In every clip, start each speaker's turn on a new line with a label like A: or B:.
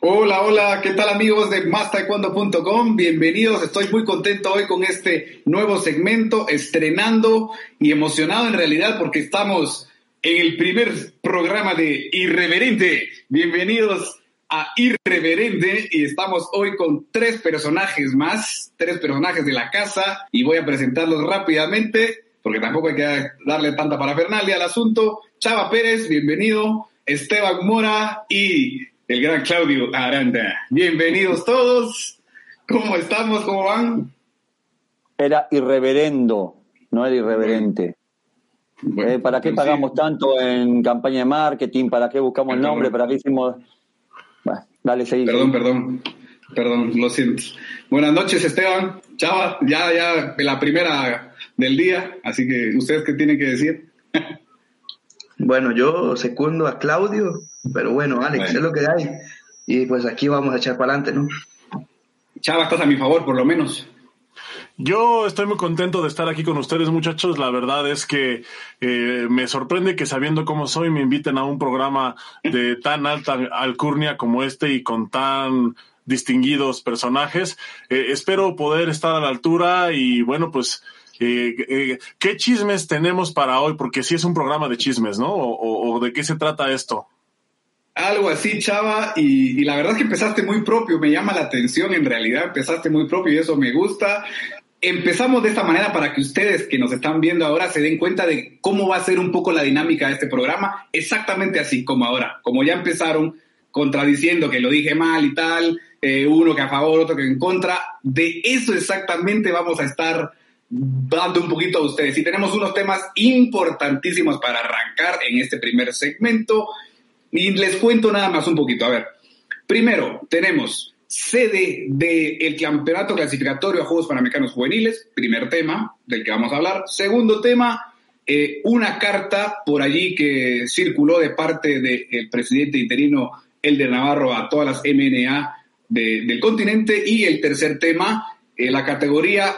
A: Hola, hola, ¿qué tal amigos de MásTaekwondo.com? Bienvenidos, estoy muy contento hoy con este nuevo segmento, estrenando y emocionado en realidad porque estamos en el primer programa de Irreverente. Bienvenidos a Irreverente y estamos hoy con tres personajes más, tres personajes de la casa y voy a presentarlos rápidamente porque tampoco hay que darle tanta parafernalia al asunto. Chava Pérez, bienvenido. Esteban Mora y el gran Claudio Aranda. Bienvenidos todos. ¿Cómo estamos? ¿Cómo van?
B: Era irreverendo, no era irreverente. Eh, ¿Para qué pagamos tanto en campaña de marketing? ¿Para qué buscamos el nombre? ¿Para qué hicimos...?
A: Bueno, dale, seguí. Perdón, perdón. Perdón, lo siento. Buenas noches, Esteban. Chava, ya, ya, la primera del día. Así que, ¿ustedes qué tienen que decir?
C: Bueno, yo secundo a Claudio, pero bueno, Alex, es lo que hay. Y pues aquí vamos a echar para adelante, ¿no?
A: Chava, estás a mi favor, por lo menos.
D: Yo estoy muy contento de estar aquí con ustedes, muchachos. La verdad es que eh, me sorprende que sabiendo cómo soy me inviten a un programa de tan alta alcurnia como este y con tan distinguidos personajes. Eh, espero poder estar a la altura y bueno, pues eh, eh, ¿Qué chismes tenemos para hoy? Porque sí es un programa de chismes, ¿no? ¿O, de qué se trata esto?
A: Algo así, Chava, y, la verdad es que empezaste muy propio, me llama la atención, en realidad empezaste muy propio y eso me gusta. Empezamos de esta manera para que ustedes que nos están viendo ahora se den cuenta de cómo va a ser un poco la dinámica de este programa, exactamente así como ahora, como ya empezaron contradiciendo que lo dije mal y tal, eh, uno que a favor, otro que en contra, de eso exactamente vamos a estar dando un poquito a ustedes. Y tenemos unos temas importantísimos para arrancar en este primer segmento. Y les cuento nada más un poquito. A ver, primero tenemos sede del campeonato clasificatorio a Juegos Panamericanos Juveniles, primer tema del que vamos a hablar. Segundo tema, eh, una carta por allí que circuló de parte del presidente interino Elder Navarro a todas las MNA del continente. Y el tercer tema, eh, la categoría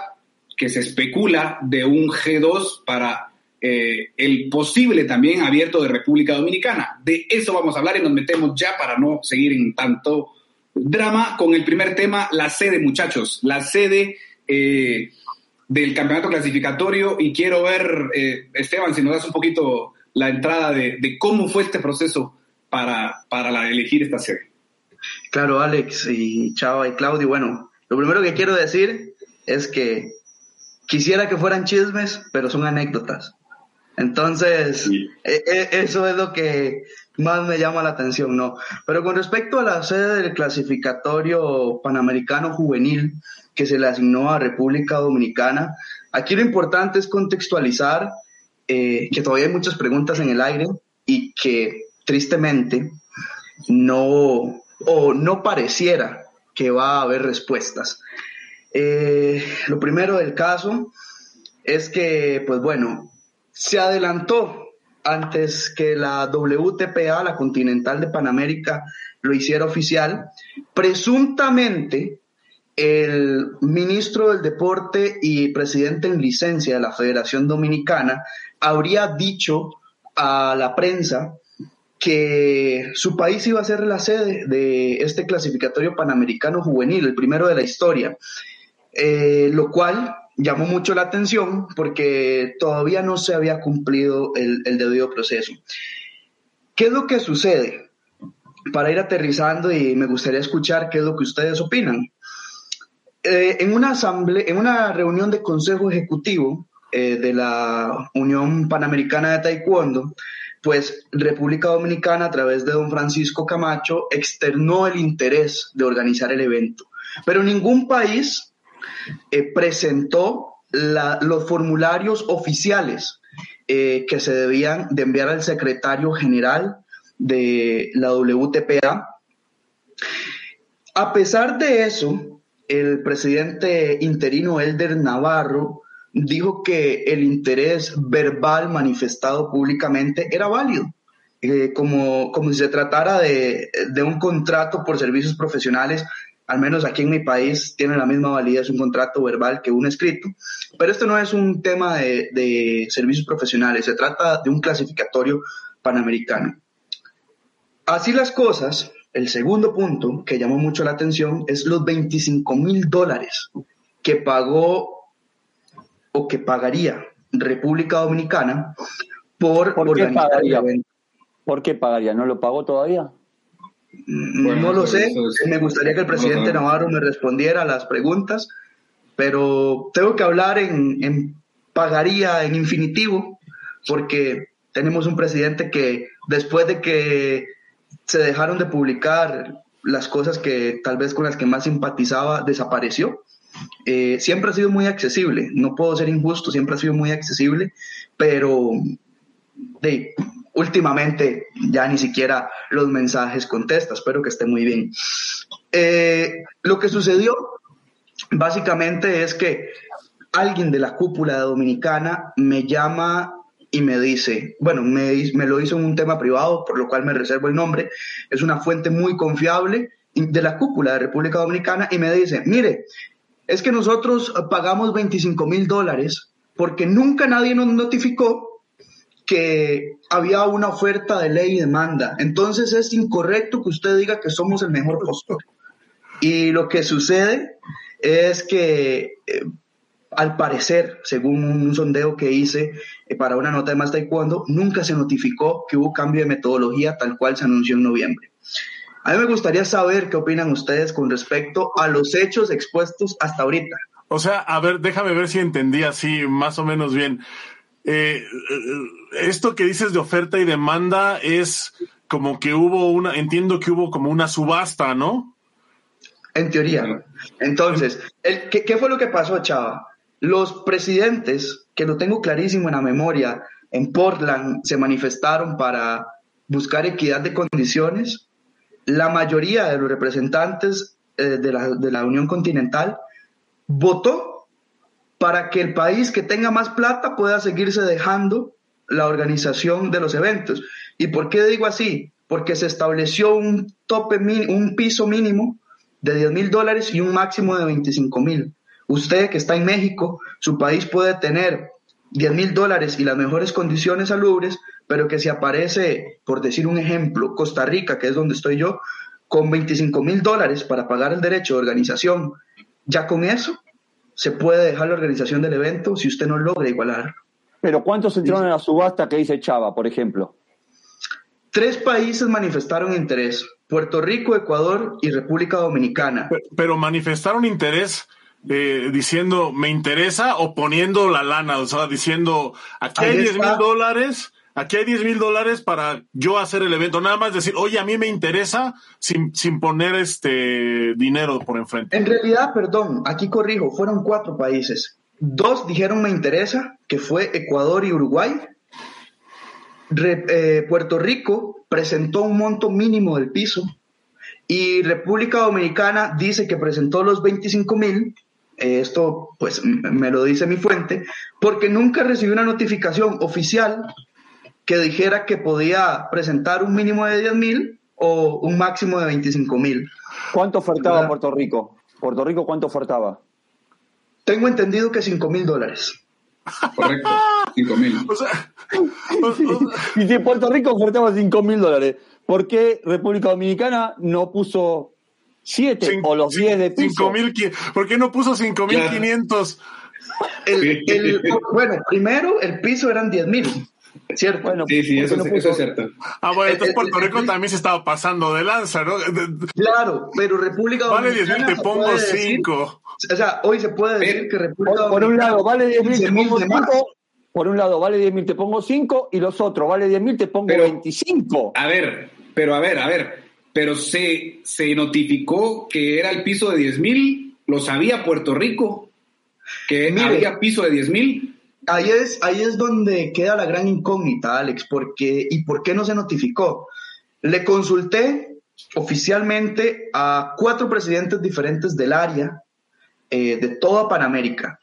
A: que se especula de un G2 para eh, el posible también abierto de República Dominicana. De eso vamos a hablar y nos metemos ya para no seguir en tanto drama con el primer tema, la sede, muchachos, la sede eh, del campeonato clasificatorio y quiero ver, eh, Esteban, si nos das un poquito la entrada de, cómo fue este proceso para, para elegir esta sede.
C: Claro, Alex y Chava y Claudio. Bueno, lo primero que quiero decir es que quisiera que fueran chismes, pero son anécdotas. Entonces, e, e, eso es lo que más me llama la atención, ¿no? Pero con respecto a la sede del clasificatorio panamericano juvenil que se le asignó a República Dominicana, aquí lo importante es contextualizar eh, que todavía hay muchas preguntas en el aire y que tristemente no, o no pareciera que va a haber respuestas. Eh, lo primero del caso es que, pues bueno, se adelantó antes que la WTPA, la Continental de Panamérica, lo hiciera oficial. Presuntamente, el ministro del Deporte y presidente en licencia de la Federación Dominicana habría dicho a la prensa que su país iba a ser la sede de este clasificatorio panamericano juvenil, el primero de la historia. Eh, lo cual llamó mucho la atención porque todavía no se había cumplido el, debido proceso. ¿Qué es lo que sucede? Para ir aterrizando y me gustaría escuchar qué es lo que ustedes opinan. Eh, en, una asamblea, en una reunión de consejo ejecutivo eh, de la Unión Panamericana de Taekwondo, pues República Dominicana a través de don Francisco Camacho externó el interés de organizar el evento. Pero ningún país eh, presentó los formularios oficiales eh, que se debían de enviar al secretario general de la WTPA. A pesar de eso, el presidente interino Elder Navarro dijo que el interés verbal manifestado públicamente era válido, eh, como, como si se tratara de, de, un contrato por servicios profesionales al menos aquí en mi país, tiene la misma validez un contrato verbal que un escrito. Pero esto no es un tema de, servicios profesionales, se trata de un clasificatorio panamericano. Así las cosas, el segundo punto que llamó mucho la atención es los 25 mil dólares que pagó o que pagaría República Dominicana por,
B: ¿Por qué pagaría? ¿Por qué pagaría? ¿No lo pagó todavía?
C: Mm, no lo sé. Me gustaría que el presidente Navarro me respondiera a las preguntas, pero tengo que hablar en, en pagaría en infinitivo, porque tenemos un presidente que después de que se dejaron de publicar las cosas que tal vez con las que más simpatizaba desapareció. Eh, siempre ha sido muy accesible, no puedo ser injusto, siempre ha sido muy accesible, pero de, últimamente ya ni siquiera los mensajes contesta, espero que esté muy bien. Eh, lo que sucedió básicamente es que alguien de la cúpula dominicana me llama y me dice, bueno, me, me lo hizo en un tema privado, por lo cual me reservo el nombre, es una fuente muy confiable de la cúpula de República Dominicana y me dice, mire, es que nosotros pagamos 25 mil dólares porque nunca nadie nos notificó que había una oferta de ley y demanda. Entonces es incorrecto que usted diga que somos el mejor postor. Y lo que sucede es que eh, al parecer, según un sondeo que hice eh, para una nota de más taekwondo, nunca se notificó que hubo cambio de metodología tal cual se anunció en noviembre. A mí me gustaría saber qué opinan ustedes con respecto a los hechos expuestos hasta ahorita.
D: O sea, a ver, déjame ver si entendí así más o menos bien. Eh, eh, esto que dices de oferta y demanda es como que hubo una, entiendo que hubo como una subasta, ¿no?
C: En teoría. Entonces, ¿qué, ¿qué, fue lo que pasó, Chava? Los presidentes, que lo tengo clarísimo en la memoria, en Portland se manifestaron para buscar equidad de condiciones. La mayoría de los representantes eh, de, la, de la Unión Continental votó para que el país que tenga más plata pueda seguirse dejando la organización de los eventos. ¿Y por qué digo así? Porque se estableció un tope, un piso mínimo de 10 mil dólares y un máximo de 25 mil. Usted que está en México, su país puede tener 10 mil dólares y las mejores condiciones salubres, pero que si aparece, por decir un ejemplo, Costa Rica, que es donde estoy yo, con 25 mil dólares para pagar el derecho de organización, ya con eso se puede dejar la organización del evento si usted no logra igualar.
B: Pero ¿cuántos entraron en la subasta que dice Chava, por ejemplo?
C: Tres países manifestaron interés, Puerto Rico, Ecuador y República Dominicana.
D: pero manifestaron interés eh, diciendo me interesa o poniendo la lana, o sea, diciendo aquí hay 10 mil dólares, aquí hay 10 mil dólares para yo hacer el evento, nada más decir, oye, a mí me interesa sin, sin poner este dinero por enfrente.
C: En realidad, perdón, aquí corrijo, fueron cuatro países. Dos dijeron me interesa, que fue Ecuador y Uruguay. Eh, Puerto Rico presentó un monto mínimo del piso y República Dominicana dice que presentó los 25 mil esto pues me lo dice mi fuente, porque nunca recibí una notificación oficial que dijera que podía presentar un mínimo de 10 mil o un máximo de 25 mil.
B: ¿Cuánto ofertaba Puerto Rico? ¿Puerto Rico cuánto ofertaba?
C: Tengo entendido que 5 mil dólares.
A: Correcto, 5 mil.
B: y si Puerto Rico ofertaba 5 mil dólares, ¿por qué República Dominicana no puso Siete o los diez de piso.
D: ¿Por qué no puso 5.500?
C: El, bueno, primero el piso eran 10.000. ¿Cierto?
A: Bueno, sí, sí, eso, es cierto.
D: Ah, bueno, entonces Puerto Rico también se estaba pasando de lanza, ¿no?
C: Claro, pero República
D: Vale 10.000, te pongo 5.
C: O sea, hoy se puede decir que República
B: Por, por un lado, vale 10.000, te pongo 5. Por un lado, vale 10.000, te pongo 5. Y los otros, vale 10.000, te pongo pero, 25.
A: A ver, pero a ver, a ver pero se, se notificó que era el piso de 10 mil, lo sabía Puerto Rico, que había piso de 10 mil.
C: Ahí es, ahí es donde queda la gran incógnita, Alex, porque, ¿y por qué no se notificó? Le consulté oficialmente a cuatro presidentes diferentes del área, eh, de toda Panamérica,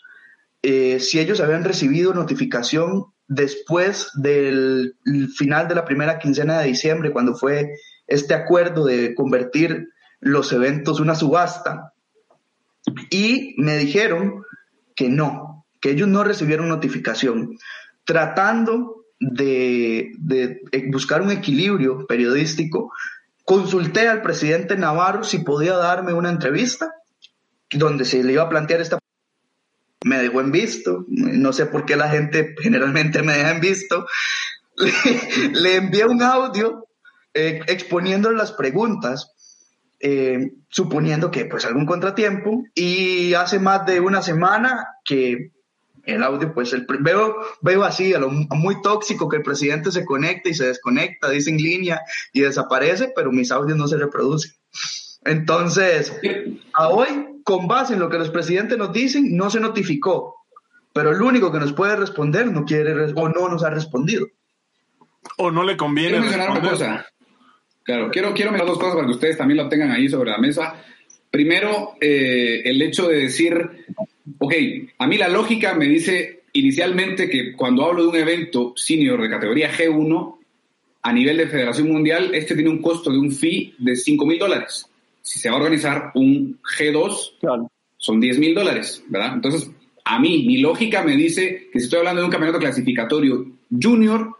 C: eh, si ellos habían recibido notificación después del final de la primera quincena de diciembre, cuando fue este acuerdo de convertir los eventos una subasta y me dijeron que no, que ellos no recibieron notificación, tratando de, buscar un equilibrio periodístico. consulté al presidente Navarro si podía darme una entrevista donde se le iba a plantear esta me dejó en visto, no sé por qué la gente generalmente me deja en visto, le, envié un audio eh, exponiendo las preguntas, eh, suponiendo que pues algún contratiempo, y hace más de una semana que el audio, pues el, veo, veo así, a lo muy tóxico que el presidente se conecta y se desconecta, dice en línea y desaparece, pero mis audios no se reproducen. Entonces, a hoy con base en lo que los presidentes nos dicen, no se notificó. Pero el único que nos puede responder no quiere o no nos ha respondido.
D: O no le conviene.
A: Quiero mencionar una cosa. Claro, quiero, quiero mencionar dos cosas para que ustedes también lo tengan ahí sobre la mesa. Primero, eh, el hecho de decir, ok, a mí la lógica me dice inicialmente que cuando hablo de un evento senior de categoría G1, a nivel de Federación Mundial, este tiene un costo de un fee de 5 mil dólares si se va a organizar un G2, son 10 mil dólares, ¿verdad? Entonces, a mí, mi lógica me dice que si estoy hablando de un campeonato clasificatorio junior,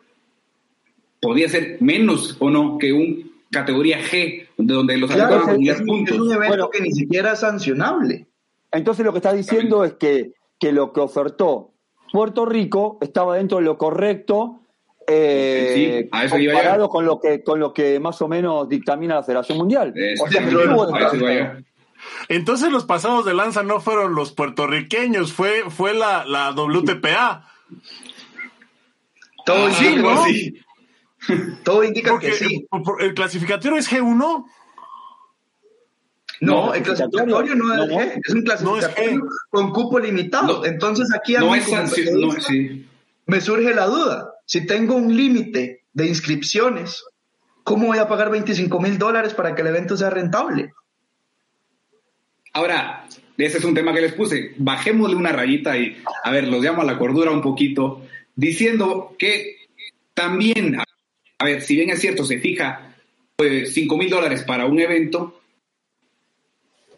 A: podría ser menos o no que un categoría G, donde los
C: claro, atletas 10 puntos. Es un evento que ni siquiera es sancionable.
B: Entonces lo que está diciendo es que, que lo que ofertó Puerto Rico estaba dentro de lo correcto eh, comparado con lo que con lo que más o menos dictamina la Federación Mundial.
D: Entonces los pasados de lanza no fueron los puertorriqueños, fue fue la, la WTPA.
C: Todo ah, indica, sí. Todo indica que sí.
D: ¿El clasificatorio es G1?
C: No, el clasificatorio no, es G, es un clasificatorio con cupo limitado. Entonces aquí a mí, me surge la duda si tengo un límite de inscripciones, ¿cómo voy a pagar 25 mil dólares para que el evento sea rentable?
A: Ahora, ese es un tema que les puse. Bajémosle una rayita y, a ver, los llamo a la cordura un poquito, diciendo que también, a ver, si bien es cierto, se fija 5 pues, mil dólares para un evento,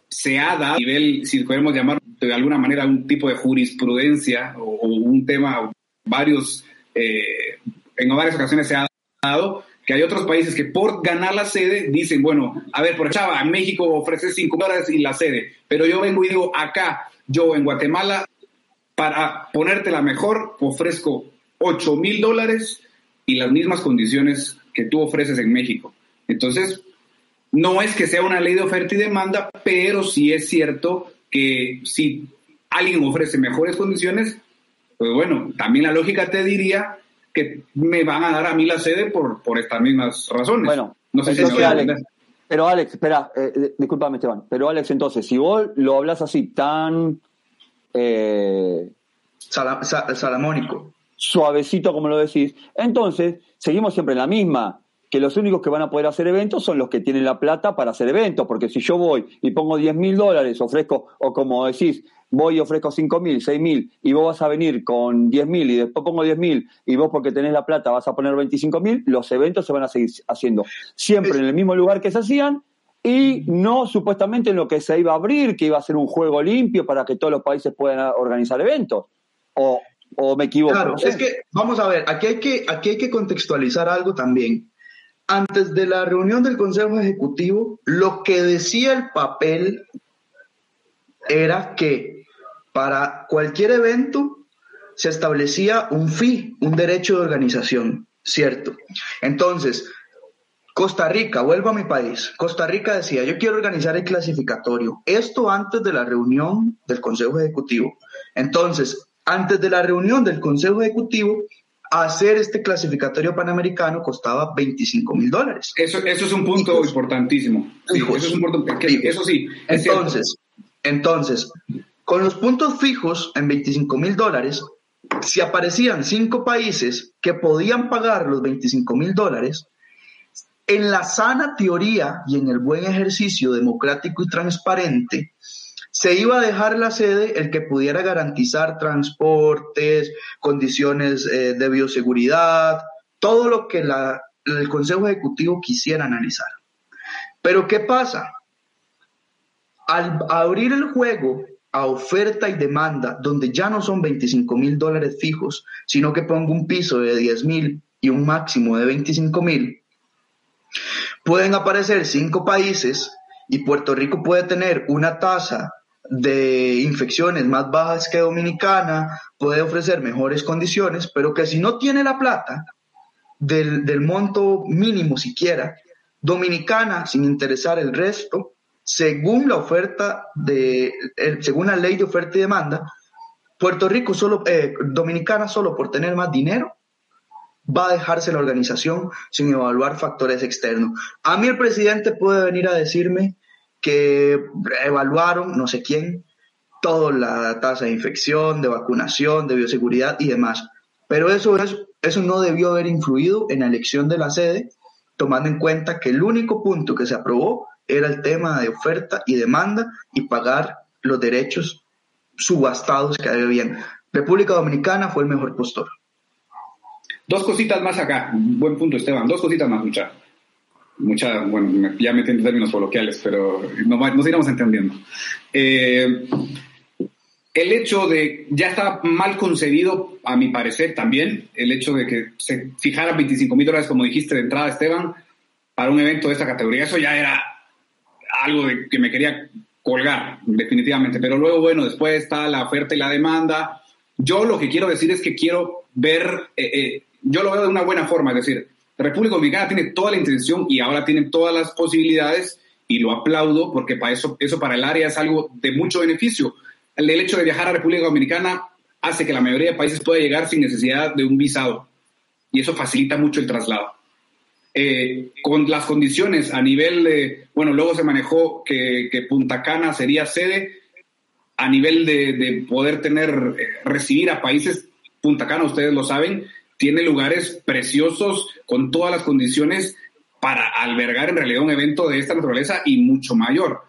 A: se ha dado a nivel, si podemos llamar de alguna manera, un tipo de jurisprudencia o, o un tema, varios eh, en varias ocasiones se ha dado que hay otros países que por ganar la sede dicen, bueno, a ver, por Chava, México ofrece 5 dólares y la sede, pero yo vengo y digo, acá, yo en Guatemala, para ponerte la mejor, ofrezco 8 mil dólares y las mismas condiciones que tú ofreces en México. Entonces, no es que sea una ley de oferta y demanda, pero sí es cierto que si alguien ofrece mejores condiciones, pues bueno, también la lógica te diría que me van a dar a mí la sede por, por estas mismas razones.
B: Bueno, no sé si Alex, pero Alex, espera, eh, eh, discúlpame Esteban, pero Alex, entonces, si vos lo hablas así tan...
C: Eh, salamónico.
B: Suavecito como lo decís, entonces seguimos siempre en la misma que los únicos que van a poder hacer eventos son los que tienen la plata para hacer eventos, porque si yo voy y pongo 10 mil dólares, ofrezco, o como decís, voy y ofrezco 5 mil, 6 mil, y vos vas a venir con 10 mil y después pongo 10 mil, y vos porque tenés la plata vas a poner 25 mil, los eventos se van a seguir haciendo siempre en el mismo lugar que se hacían y no supuestamente en lo que se iba a abrir, que iba a ser un juego limpio para que todos los países puedan organizar eventos. O, o me equivoco.
C: Claro, es que, vamos a ver, aquí hay que, aquí hay que contextualizar algo también. Antes de la reunión del Consejo Ejecutivo, lo que decía el papel era que para cualquier evento se establecía un fee, un derecho de organización, ¿cierto? Entonces, Costa Rica, vuelvo a mi país. Costa Rica decía, yo quiero organizar el clasificatorio. Esto antes de la reunión del Consejo Ejecutivo. Entonces, antes de la reunión del Consejo Ejecutivo, hacer este clasificatorio panamericano costaba 25 mil dólares.
A: Eso, eso es un punto importantísimo. eso es un punto, eso sí.
C: entonces, entonces, con los puntos fijos en 25 mil dólares, si aparecían cinco países que podían pagar los 25 mil dólares, en la sana teoría y en el buen ejercicio democrático y transparente, se iba a dejar la sede el que pudiera garantizar transportes, condiciones eh, de bioseguridad, todo lo que el Consejo Ejecutivo quisiera analizar. Pero ¿qué pasa? Al abrir el juego a oferta y demanda, donde ya no son 25 mil dólares fijos, sino que pongo un piso de 10 mil y un máximo de 25 mil, Pueden aparecer cinco países y Puerto Rico puede tener una tasa de infecciones más bajas que Dominicana, puede ofrecer mejores condiciones, pero que si no tiene la plata del, del monto mínimo siquiera, Dominicana, sin interesar el resto, según la oferta de, según la ley de oferta y demanda, Puerto Rico solo, eh, Dominicana solo por tener más dinero va a dejarse la organización sin evaluar factores externos. A mí el presidente puede venir a decirme que evaluaron no sé quién toda la tasa de infección, de vacunación, de bioseguridad y demás. Pero eso, es, eso no debió haber influido en la elección de la sede, tomando en cuenta que el único punto que se aprobó era el tema de oferta y demanda y pagar los derechos subastados que habían. República Dominicana fue el mejor postor.
A: Dos cositas más acá. Buen punto, Esteban. Dos cositas más, mucha. Mucha, bueno, ya me entiendo términos coloquiales, pero nos, iremos entendiendo. Eh, el hecho de, ya está mal concebido, a mi parecer también, el hecho de que se fijaran 25 mil dólares, como dijiste de entrada, Esteban, para un evento de esta categoría. Eso ya era algo de que me quería colgar, definitivamente. Pero luego, bueno, después está la oferta y la demanda. Yo lo que quiero decir es que quiero ver, eh, eh, yo lo veo de una buena forma, es decir, República Dominicana tiene toda la intención y ahora tienen todas las posibilidades y lo aplaudo porque para eso, eso para el área es algo de mucho beneficio. El, el hecho de viajar a República Dominicana hace que la mayoría de países pueda llegar sin necesidad de un visado y eso facilita mucho el traslado. Eh, con las condiciones a nivel de, bueno, luego se manejó que, Punta Cana sería sede, a nivel de, poder tener, eh, recibir a países, Punta Cana, ustedes lo saben, tiene lugares preciosos con todas las condiciones para albergar en realidad un evento de esta naturaleza y mucho mayor.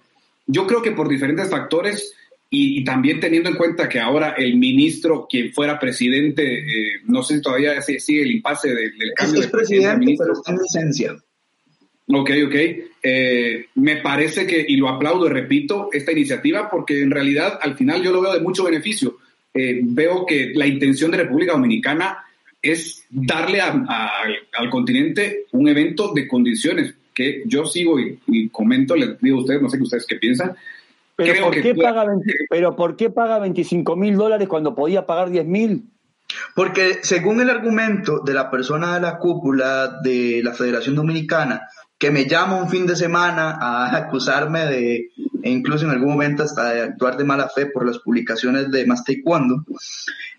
A: Yo creo que por diferentes factores y, también teniendo en cuenta que ahora el ministro, quien fuera presidente, eh, no sé si todavía sigue el impasse del, cambio
C: de presidente, pero está en licencia.
A: Ok, ok. Eh, me parece que, y lo aplaudo y repito, esta iniciativa, porque en realidad al final yo lo veo de mucho beneficio. Eh, veo que la intención de República Dominicana es darle al continente un evento de condiciones que yo sigo y, y comento, les digo a ustedes, no sé qué ustedes qué piensan,
B: ¿Pero, ¿por qué, paga ¿Pero por qué paga 25 mil dólares cuando podía pagar 10 mil?
C: Porque según el argumento de la persona de la cúpula de la Federación Dominicana, que me llama un fin de semana a acusarme de, e incluso en algún momento hasta de actuar de mala fe por las publicaciones de Más Taekwondo,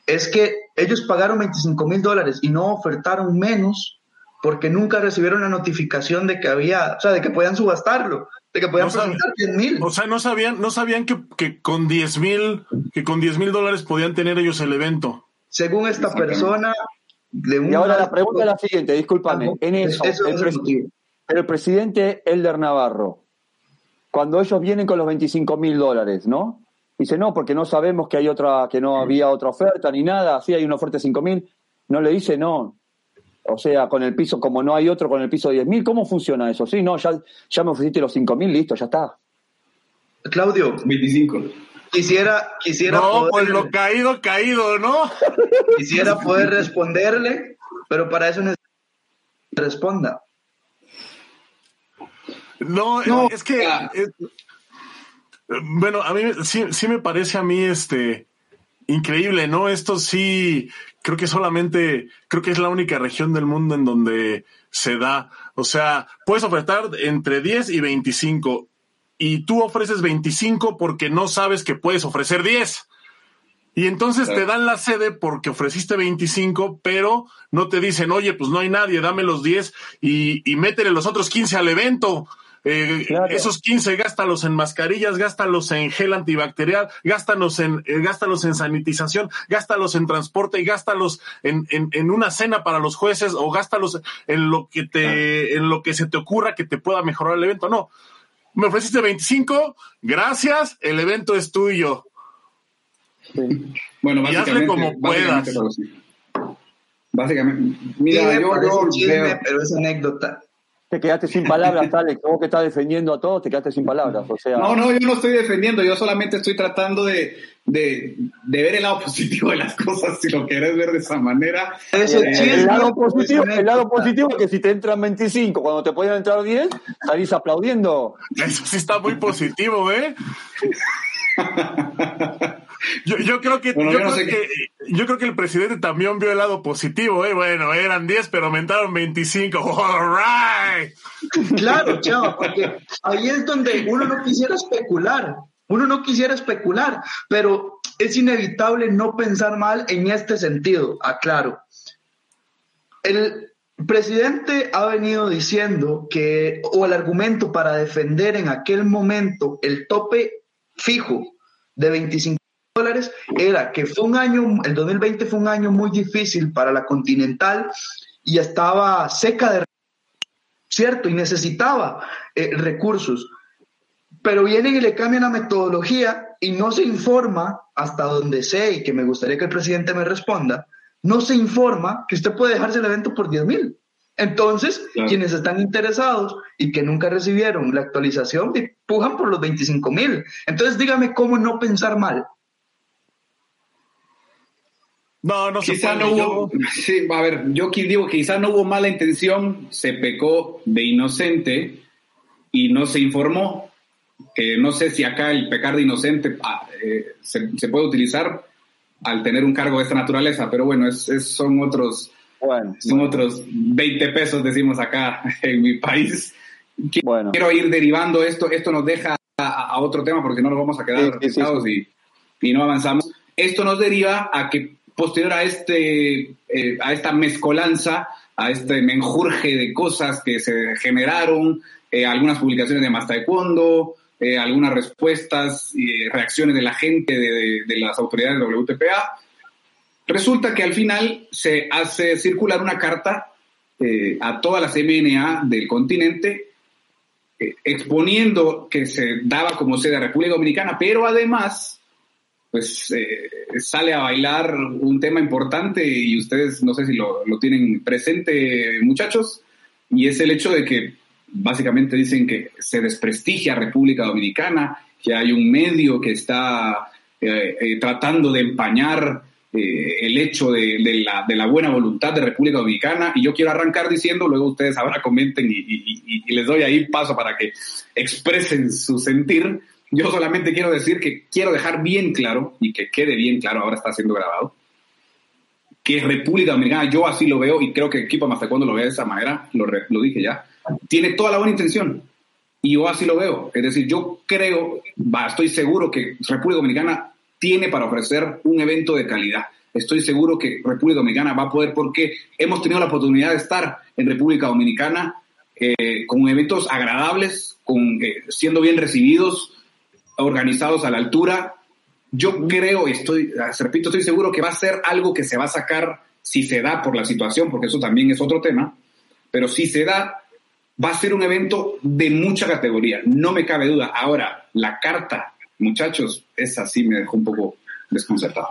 C: es que ellos pagaron 25 mil dólares y no ofertaron menos porque nunca recibieron la notificación de que había, o sea, de que podían subastarlo de que podían presentar 10 mil.
D: O sea, no sabían, no sabían que, que con 10 mil, que con 10 mil dólares podían tener ellos el evento.
C: Según esta persona,
B: de Y ahora la pregunta es la siguiente, discúlpame, en eso, el, el presidente Elder Navarro, cuando ellos vienen con los 25 mil dólares, ¿no? Dice, no, porque no sabemos que hay otra, que no había otra oferta ni nada, sí hay una oferta de 5 mil. No le dice, no, o sea, con el piso, como no hay otro con el piso de 10.000, ¿cómo funciona eso? Sí, no, ya, ya me ofreciste los 5.000, listo, ya está.
C: Claudio.
A: 25.
C: Quisiera, quisiera.
D: No, pues lo caído, caído, ¿no?
C: Quisiera poder responderle, pero para eso necesito que responda.
D: No, es que. bueno, a mí sí, sí me parece a mí este increíble, ¿no? Esto sí, creo que solamente, creo que es la única región del mundo en donde se da. O sea, puedes ofertar entre 10 y 25 y tú ofreces 25 porque no sabes que puedes ofrecer 10. Y entonces te dan la sede porque ofreciste 25, pero no te dicen, oye, pues no hay nadie, dame los 10 y, y métele los otros 15 al evento. Eh, esos 15 gástalos en mascarillas, gástalos en gel antibacterial, gástalos en, eh, gástalos en sanitización, gástalos en transporte y gástalos en, en, una cena para los jueces o gástalos en lo que te, en lo que se te ocurra que te pueda mejorar el evento. No. Me ofreciste 25, gracias, el evento es tuyo.
A: Bueno,
D: y hazle como puedas.
A: Básicamente, mira, yo,
C: pero es anécdota
B: te quedaste sin palabras, Alex. Vos que estás defendiendo a todos, te quedaste sin palabras. O sea...
A: No, no, yo no estoy defendiendo, yo solamente estoy tratando de, de, de ver el lado positivo de las cosas, si lo querés ver de esa manera.
B: Eh, el, lado positivo, el lado positivo es que si te entran 25, cuando te pueden entrar 10, salís aplaudiendo.
D: Eso sí está muy positivo, ¿eh? Yo, yo, creo que, yo, creo que, yo creo que el presidente también vio el lado positivo, ¿eh? Bueno, eran 10, pero aumentaron 25. All right.
C: Claro, chavo, porque ahí es donde uno no quisiera especular. Uno no quisiera especular, pero es inevitable no pensar mal en este sentido. Aclaro. El presidente ha venido diciendo que, o el argumento para defender en aquel momento el tope fijo de 25 dólares era que fue un año, el 2020 fue un año muy difícil para la Continental y estaba seca de cierto y necesitaba eh, recursos. Pero vienen y le cambian la metodología y no se informa, hasta donde sé y que me gustaría que el presidente me responda, no se informa que usted puede dejarse el evento por 10 mil. Entonces, quienes están interesados y que nunca recibieron la actualización, pujan por los 25 mil. Entonces, dígame cómo no pensar mal.
D: No, no
A: quizá no hubo, sí, a ver, yo digo que quizá no hubo mala intención, se pecó de inocente y no se informó. que no sé si acá el pecar de inocente ah, eh, se, puede utilizar al tener un cargo de esta naturaleza, pero bueno, es, son otros son otros 20 pesos, decimos acá en mi país. Quiero, quiero ir derivando esto, esto nos deja a, otro tema porque no nos vamos a quedar sí, y, y no avanzamos. Esto nos deriva a que posterior a, este, eh, a esta mezcolanza, a este menjurje de cosas que se generaron, eh, algunas publicaciones de Más Taekwondo, eh, algunas respuestas y reacciones de la gente, de, de, las autoridades de WTPA, resulta que al final se hace circular una carta a todas las MNA del continente exponiendo que se daba como sede a República Dominicana, pero además pues eh, sale a bailar un tema importante y ustedes no sé si lo, tienen presente muchachos, y es el hecho de que básicamente dicen que se desprestigia República Dominicana, que hay un medio que está eh, eh, tratando de empañar el hecho de, la, de, la, buena voluntad de República Dominicana, y yo quiero arrancar diciendo, luego ustedes ahora comenten y les doy ahí paso para que expresen su sentir yo solamente quiero decir que quiero dejar bien claro, y que quede bien claro, ahora está siendo grabado, que República Dominicana, yo así lo veo, y creo que equipo cuando lo ve de esa manera, lo, lo dije ya, tiene toda la buena intención. Y yo así lo veo. Es decir, yo creo, va, estoy seguro que República Dominicana tiene para ofrecer un evento de calidad. Estoy seguro que República Dominicana va a poder, porque hemos tenido la oportunidad de estar en República Dominicana eh, con eventos agradables, con, eh, siendo bien recibidos, organizados a la altura. Yo creo, estoy, repito, estoy seguro que va a ser algo que se va a sacar si se da por la situación, porque eso también es otro tema, pero si se da, va a ser un evento de mucha categoría, no me cabe duda. Ahora, la carta, muchachos, esa sí me dejó un poco desconcertado.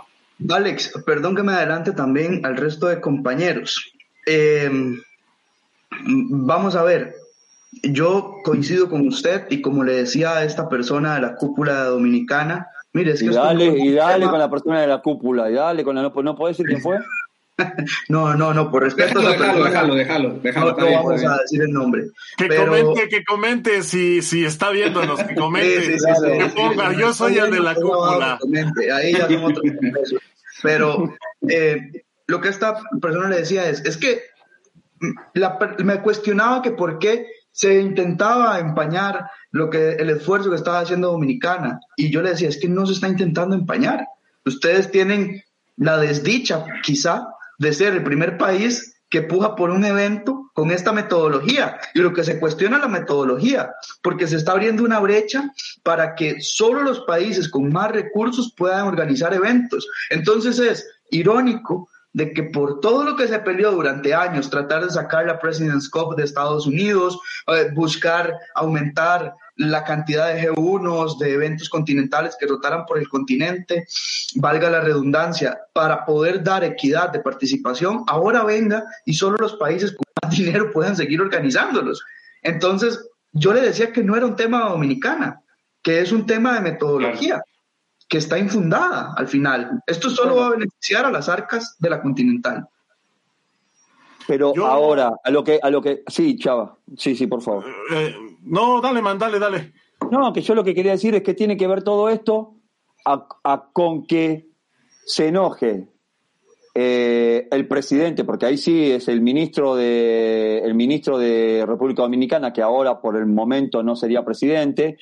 C: Alex, perdón que me adelante también al resto de compañeros. Em, vamos a ver, yo coincido con usted y como le decía a esta persona de la cúpula dominicana, mire, es que...
B: Y dale, y dale con la persona de la cúpula, y dale con la... ¿No, ¿no puede decir quién fue?
C: no, no, no, por respeto
A: déjalo, déjalo, déjalo, déjalo,
C: No, vamos a decir el nombre.
D: Que comente, que comente si, si está viéndonos, que comente, sí, sí, sí, que ponga, yo soy el de la cúpula.
C: Ahí ya son otros Pero eh, lo que esta persona le decía es, es que la, me cuestionaba que por qué se intentaba empañar lo que el esfuerzo que estaba haciendo Dominicana. Y yo le decía es que no se está intentando empañar. Ustedes tienen la desdicha quizá de ser el primer país que puja por un evento con esta metodología y lo que se cuestiona es la metodología porque se está abriendo una brecha para que solo los países con más recursos puedan organizar eventos entonces es irónico de que por todo lo que se peleó durante años, tratar de sacar la President's Cup de Estados Unidos, eh, buscar aumentar la cantidad de G1, de eventos continentales que rotaran por el continente, valga la redundancia, para poder dar equidad de participación, ahora venga y solo los países con más dinero puedan seguir organizándolos. Entonces, yo le decía que no era un tema dominicana, que es un tema de metodología, que está infundada al final. Esto solo va a beneficiar a las arcas de la Continental.
B: Pero ahora, a lo que, a lo que, sí, Chava, sí, sí, por favor.
D: Eh, no, dale, man, dale, dale.
B: No, que yo lo que quería decir es que tiene que ver todo esto a, con que se enoje eh, el presidente, porque ahí sí es el ministro de el ministro de República Dominicana, que ahora por el momento no sería presidente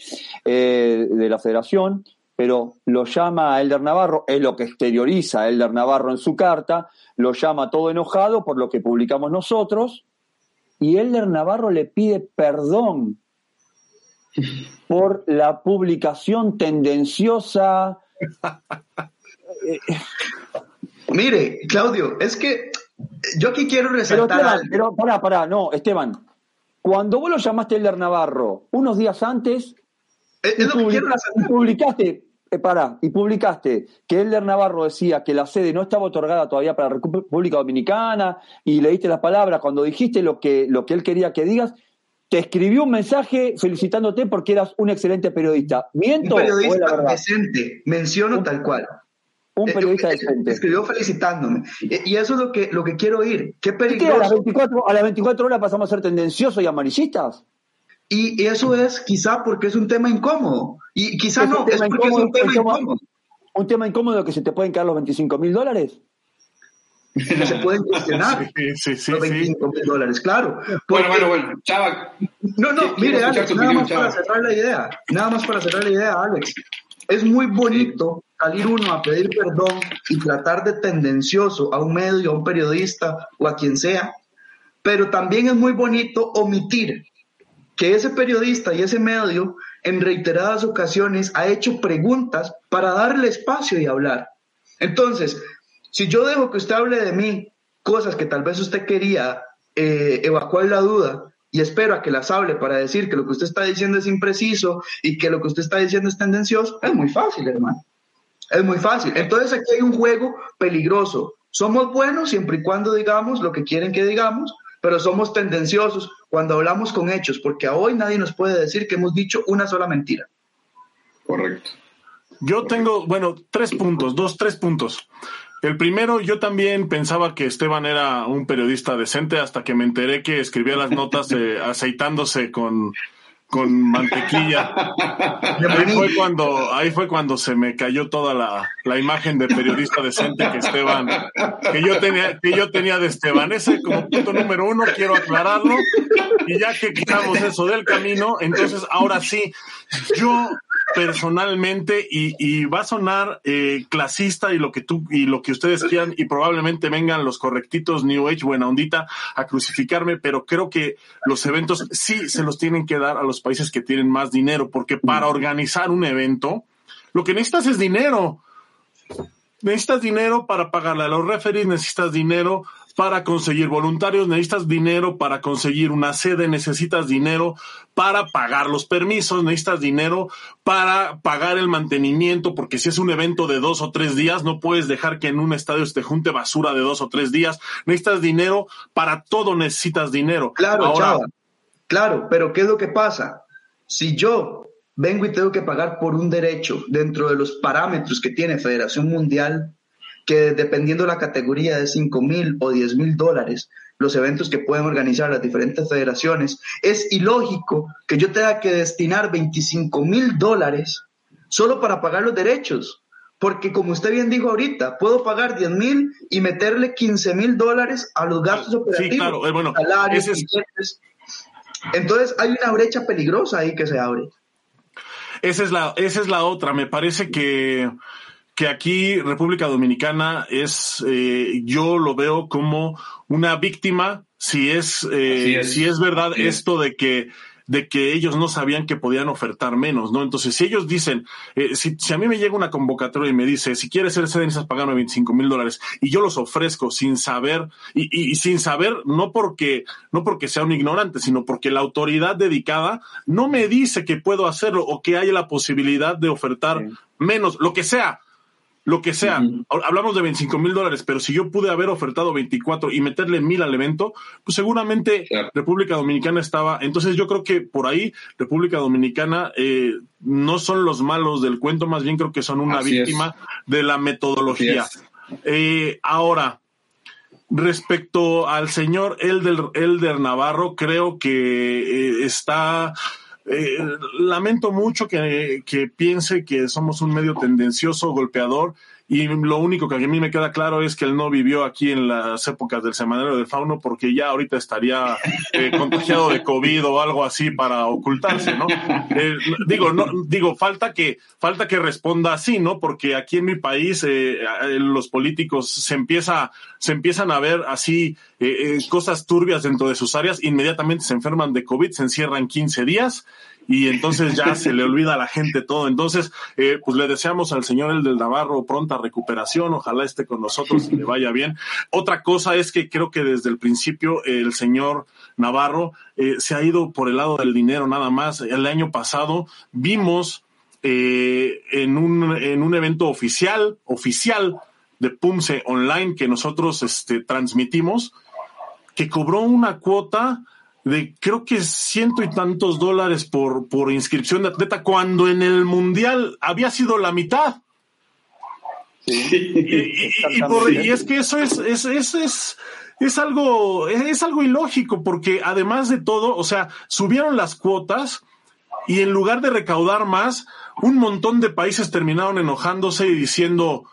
B: eh, de la Federación, pero lo llama a Elder Navarro, es lo que exterioriza a Elder Navarro en su carta, lo llama todo enojado por lo que publicamos nosotros, y Elder Navarro le pide perdón por la publicación tendenciosa.
C: Mire, Claudio, es que yo aquí quiero resaltar.
B: Pero, pará, pará, no, Esteban. Cuando vos lo llamaste Elder Navarro unos días antes, publicaste, eh, pará, y publicaste que Elder Navarro decía que la sede no estaba otorgada todavía para la República Dominicana y leíste las palabras, cuando dijiste lo que, lo que él quería que digas, te escribió un mensaje felicitándote porque eras un excelente periodista. ¿Miento?
C: Un periodista decente, menciono tal cual.
B: Un eh, periodista eh, decente.
C: Escribió felicitándome. Y eso es lo que, lo que quiero oír. Qué peligroso.
B: ¿A las, 24, a las 24 horas pasamos a ser tendenciosos y amarillistas?
C: Y eso es quizá porque es un tema incómodo. Y quizá no, es porque es un tema incómodo.
B: ¿Un tema incómodo que se te pueden caer los 25 mil dólares?
C: se pueden cuestionar
D: sí, sí,
C: los 25 mil dólares, claro.
A: bueno, bueno, bueno, Chava.
C: No, no, mire, Alex, nada más para cerrar la idea, nada más para cerrar la idea, Alex. Es muy bonito salir uno a pedir perdón y tratar de tendencioso a un medio, a un periodista o a quien sea, pero también es muy bonito omitir que ese periodista y ese medio en reiteradas ocasiones ha hecho preguntas para darle espacio y hablar. Entonces, si yo dejo que usted hable de mí, cosas que tal vez usted quería eh, evacuar la duda, y espero a que las hable para decir que lo que usted está diciendo es impreciso y que lo que usted está diciendo es tendencioso, es muy fácil, hermano. Es muy fácil. Entonces aquí hay un juego peligroso. Somos buenos siempre y cuando digamos lo que quieren que digamos, pero somos tendenciosos cuando hablamos con hechos, porque a hoy nadie nos puede decir que hemos dicho una sola mentira.
A: Correcto.
D: Yo tengo, bueno, tres puntos, dos, tres puntos. El primero, yo también pensaba que Esteban era un periodista decente hasta que me enteré que escribía las notas eh, aceitándose con, con mantequilla. Ahí fue cuando, ahí fue cuando se me cayó toda la, la, imagen de periodista decente que Esteban, que yo tenía, que yo tenía de Esteban. Ese como punto número uno, quiero aclararlo. Y ya que quitamos eso del camino, entonces ahora sí, yo personalmente y, va a sonar eh, clasista y lo que tú y lo que ustedes quieran y probablemente vengan los correctitos New Age buena ondita a crucificarme, pero creo que los eventos sí se los tienen que dar a los países que tienen más dinero, porque para organizar un evento lo que necesitas es dinero. Necesitas dinero para pagarle a los referees, necesitas dinero para conseguir voluntarios, necesitas dinero para conseguir una sede, necesitas dinero para pagar los permisos, necesitas dinero para pagar el mantenimiento, porque si es un evento de dos o tres días, no puedes dejar que en un estadio se te junte basura de dos o tres días. Necesitas dinero, para todo necesitas dinero.
C: Claro, claro, pero ¿qué es lo que pasa? Si yo vengo y tengo que pagar por un derecho dentro de los parámetros que tiene Federación Mundial que dependiendo de la categoría de 5 mil o 10 mil dólares, los eventos que pueden organizar las diferentes federaciones, es ilógico que yo tenga que destinar 25 mil dólares solo para pagar los derechos. Porque como usted bien dijo ahorita, puedo pagar 10 mil y meterle 15 mil dólares a los gastos operativos.
D: Claro. Eh, bueno,
C: Entonces hay una brecha peligrosa ahí que se abre.
D: Esa es la, esa es la otra. Me parece que que aquí República Dominicana es, eh, yo lo veo como una víctima, si es, eh, si es verdad esto de que de que ellos no sabían que podían ofertar menos, ¿no? Entonces, si ellos dicen, eh, si, si, a mí me llega una convocatoria y me dice, si quieres ser sede necesitas pagarme 25 mil dólares, y yo los ofrezco sin saber, y, y, sin saber, no porque, no porque sea un ignorante, sino porque la autoridad dedicada no me dice que puedo hacerlo o que haya la posibilidad de ofertar menos, lo que sea, lo que sea. Hablamos de 25 mil dólares, pero si yo pude haber ofertado 24 y meterle mil al evento, pues seguramente República Dominicana estaba. Entonces yo creo que por ahí República Dominicana eh, no son los malos del cuento, más bien creo que son una víctima de la metodología. Eh, ahora, respecto al señor Elder, Elder Navarro, creo que eh, está eh, lamento mucho que, que, piense que somos un medio tendencioso, golpeador, y lo único que a mí me queda claro es que él no vivió aquí en las épocas del Semanario del Fauno porque ya ahorita estaría eh, contagiado de COVID o algo así para ocultarse, ¿no? Eh, digo, no, digo, falta que, falta que responda así, ¿no? Porque aquí en mi país eh, los políticos se empieza, se empiezan a ver así cosas turbias dentro de sus áreas, inmediatamente se enferman de COVID, se encierran 15 días y entonces ya se le olvida a la gente todo. Entonces, eh, pues le deseamos al señor el del Navarro pronta recuperación, ojalá esté con nosotros y le vaya bien. Otra cosa es que creo que desde el principio el señor Navarro eh, se ha ido por el lado del dinero nada más. El año pasado vimos eh, en, un, en un evento oficial, oficial de PUMSE online que nosotros este, transmitimos, que cobró una cuota de creo que ciento y tantos dólares por, por inscripción de atleta, cuando en el mundial había sido la mitad. y, es que eso es, es, es, es, es algo, es algo ilógico, porque además de todo, o sea, subieron las cuotas y en lugar de recaudar más, un montón de países terminaron enojándose y diciendo,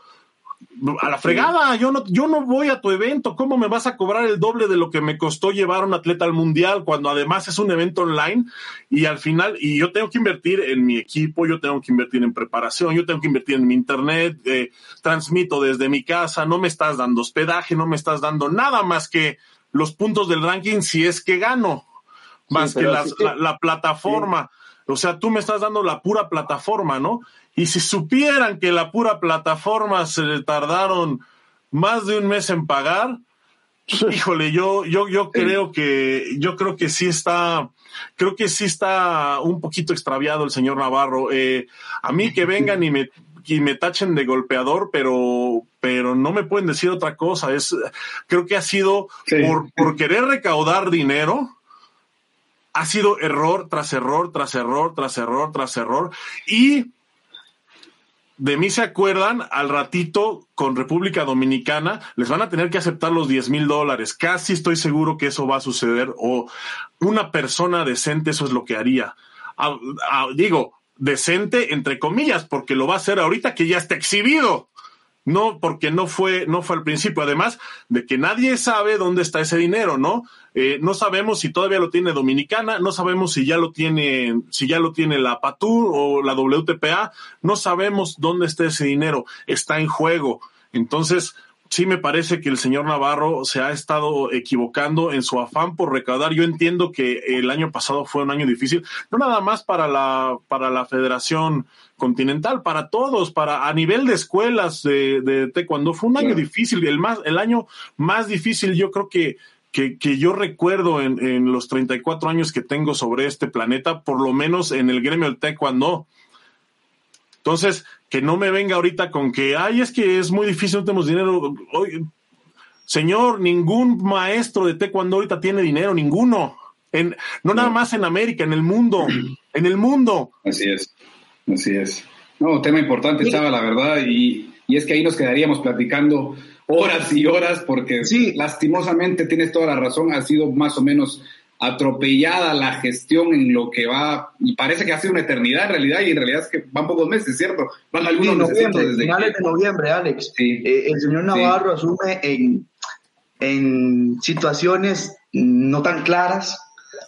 D: a la fregada, yo no, yo no voy a tu evento, ¿cómo me vas a cobrar el doble de lo que me costó llevar a un atleta al mundial cuando además es un evento online y al final, y yo tengo que invertir en mi equipo, yo tengo que invertir en preparación, yo tengo que invertir en mi internet, eh, transmito desde mi casa, no me estás dando hospedaje, no me estás dando nada más que los puntos del ranking si es que gano, más que, la, plataforma. O sea, tú me estás dando la pura plataforma, ¿no? Y si supieran que la pura plataforma se le tardaron más de un mes en pagar, híjole, yo, yo, yo creo que, yo creo que sí está, creo que sí está un poquito extraviado el señor Navarro. Eh, a mí que vengan y me, y me tachen de golpeador, pero, pero no me pueden decir otra cosa. Es, creo que ha sido por, por querer recaudar dinero, ha sido error tras error, tras error, tras error, tras error. Y de mí se acuerdan al ratito con República Dominicana, les van a tener que aceptar los 10 mil dólares. Casi estoy seguro que eso va a suceder o una persona decente eso es lo que haría. digo, decente entre comillas, porque lo va a hacer ahorita que ya está exhibido. No, porque no fue, no fue al principio. Además de que nadie sabe dónde está ese dinero, ¿no? Eh, no sabemos si todavía lo tiene Dominicana, no sabemos si ya lo tiene, si ya lo tiene la PATUR o la WTPA, no sabemos dónde está ese dinero, está en juego. Entonces, sí me parece que el señor Navarro se ha estado equivocando en su afán por recaudar. Yo entiendo que el año pasado fue un año difícil, no nada más para la, para la Federación Continental, para todos, para a nivel de escuelas de, de taekwondo. Fue un año difícil, el más, el año más difícil yo creo que, que, que yo recuerdo en, en los 34 años que tengo sobre este planeta, por lo menos en el gremio del taekwondo. Entonces, que no me venga ahorita con que, ay, es que es muy difícil, no tenemos dinero. señor, ningún maestro de taekwondo ahorita tiene dinero, ninguno. En, no nada más en América, en el mundo, en el mundo.
A: Así es, así es. No, tema importante, estaba la verdad, y, y, es que ahí nos quedaríamos platicando horas y horas, porque sí. lastimosamente tienes toda la razón, ha sido más o menos atropellada la gestión en lo que va, y parece que ha sido una eternidad en realidad, y en realidad es que van pocos meses, ¿cierto? Van algunos
C: meses. Desde finales de noviembre, Alex. Eh, el señor Navarro asume en, en situaciones no tan claras,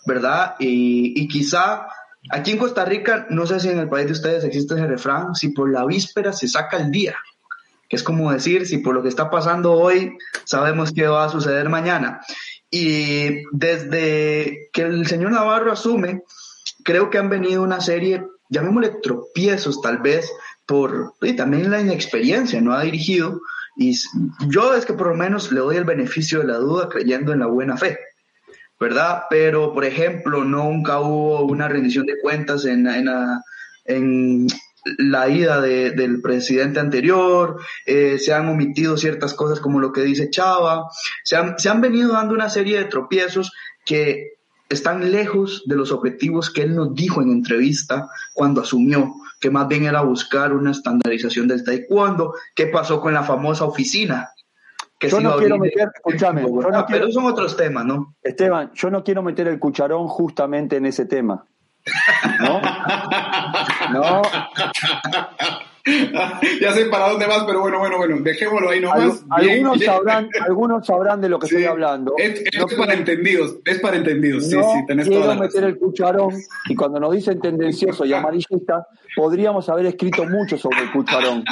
C: ¿verdad? Y, y quizá aquí en Costa Rica, no sé si en el país de ustedes existe ese refrán, si por la víspera se saca el día que es como decir, si por lo que está pasando hoy sabemos qué va a suceder mañana. Y desde que el señor Navarro asume, creo que han venido una serie, llamémosle tropiezos tal vez, por y también la inexperiencia, no ha dirigido. Y yo es que por lo menos le doy el beneficio de la duda creyendo en la buena fe, ¿verdad? Pero, por ejemplo, nunca hubo una rendición de cuentas en, en, en la ida de, del presidente anterior, eh, se han omitido ciertas cosas como lo que dice Chava, se han, se han venido dando una serie de tropiezos que están lejos de los objetivos que él nos dijo en entrevista cuando asumió, que más bien era buscar una estandarización del taekwondo. ¿Qué pasó con la famosa oficina?
B: Que yo no quiero meter, escúchame,
C: pero son otros temas, ¿no?
B: Esteban, yo no quiero meter el cucharón justamente en ese tema. ¿No?
A: No. ya sé para dónde vas, pero bueno, bueno, bueno, dejémoslo ahí nomás.
B: algunos, Sabrán, algunos sabrán de lo que estoy hablando.
A: Es, para entendidos, es para entendidos, sí,
B: sí, tenés quiero meter el cucharón y cuando nos dicen tendencioso y amarillista, podríamos haber escrito mucho sobre el cucharón.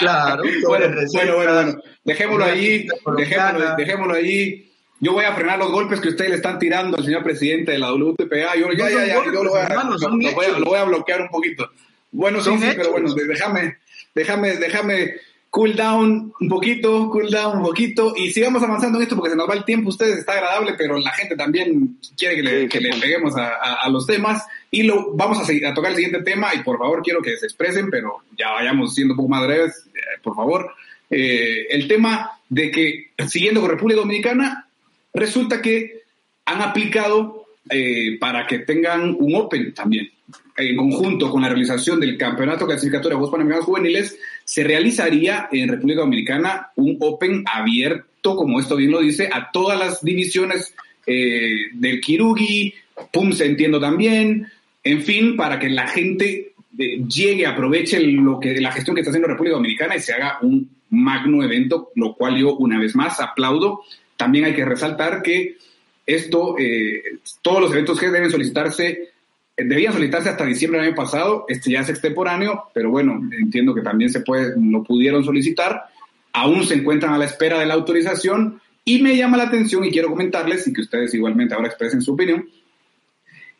C: claro.
A: Bueno, bueno, bueno, bueno, dejémoslo ahí, dejémoslo, dejémoslo ahí yo voy a frenar los golpes que ustedes le están tirando al señor presidente de la WTPA. Yo, ya, ya, ya, yo lo voy, a, lo, voy a, bloquear un poquito. Bueno, sí, sí, pero bueno, déjame, déjame, déjame cool down un poquito, cool down un poquito, y sigamos avanzando en esto porque se nos va el tiempo, ustedes está agradable, pero la gente también quiere que le, que le peguemos a, a, los temas, y lo vamos a, seguir, a tocar el siguiente tema, y por favor quiero que se expresen, pero ya vayamos siendo un poco más breves, eh, por favor. Eh, el tema de que, siguiendo con República Dominicana, Resulta que han aplicado eh, para que tengan un Open también. En conjunto con la realización del Campeonato Clasificatorio de Juegos Panamericanos Juveniles, se realizaría en República Dominicana un Open abierto, como esto bien lo dice, a todas las divisiones eh, del Kirugi, PUM se entiendo también, en fin, para que la gente eh, llegue, aproveche lo que, la gestión que está haciendo República Dominicana y se haga un magno evento, lo cual yo una vez más aplaudo también hay que resaltar que esto, eh, todos los eventos que deben solicitarse, debían solicitarse hasta diciembre del año pasado, este ya es extemporáneo, pero bueno, entiendo que también se puede, lo pudieron solicitar, aún se encuentran a la espera de la autorización y me llama la atención y quiero comentarles y que ustedes igualmente ahora expresen su opinión,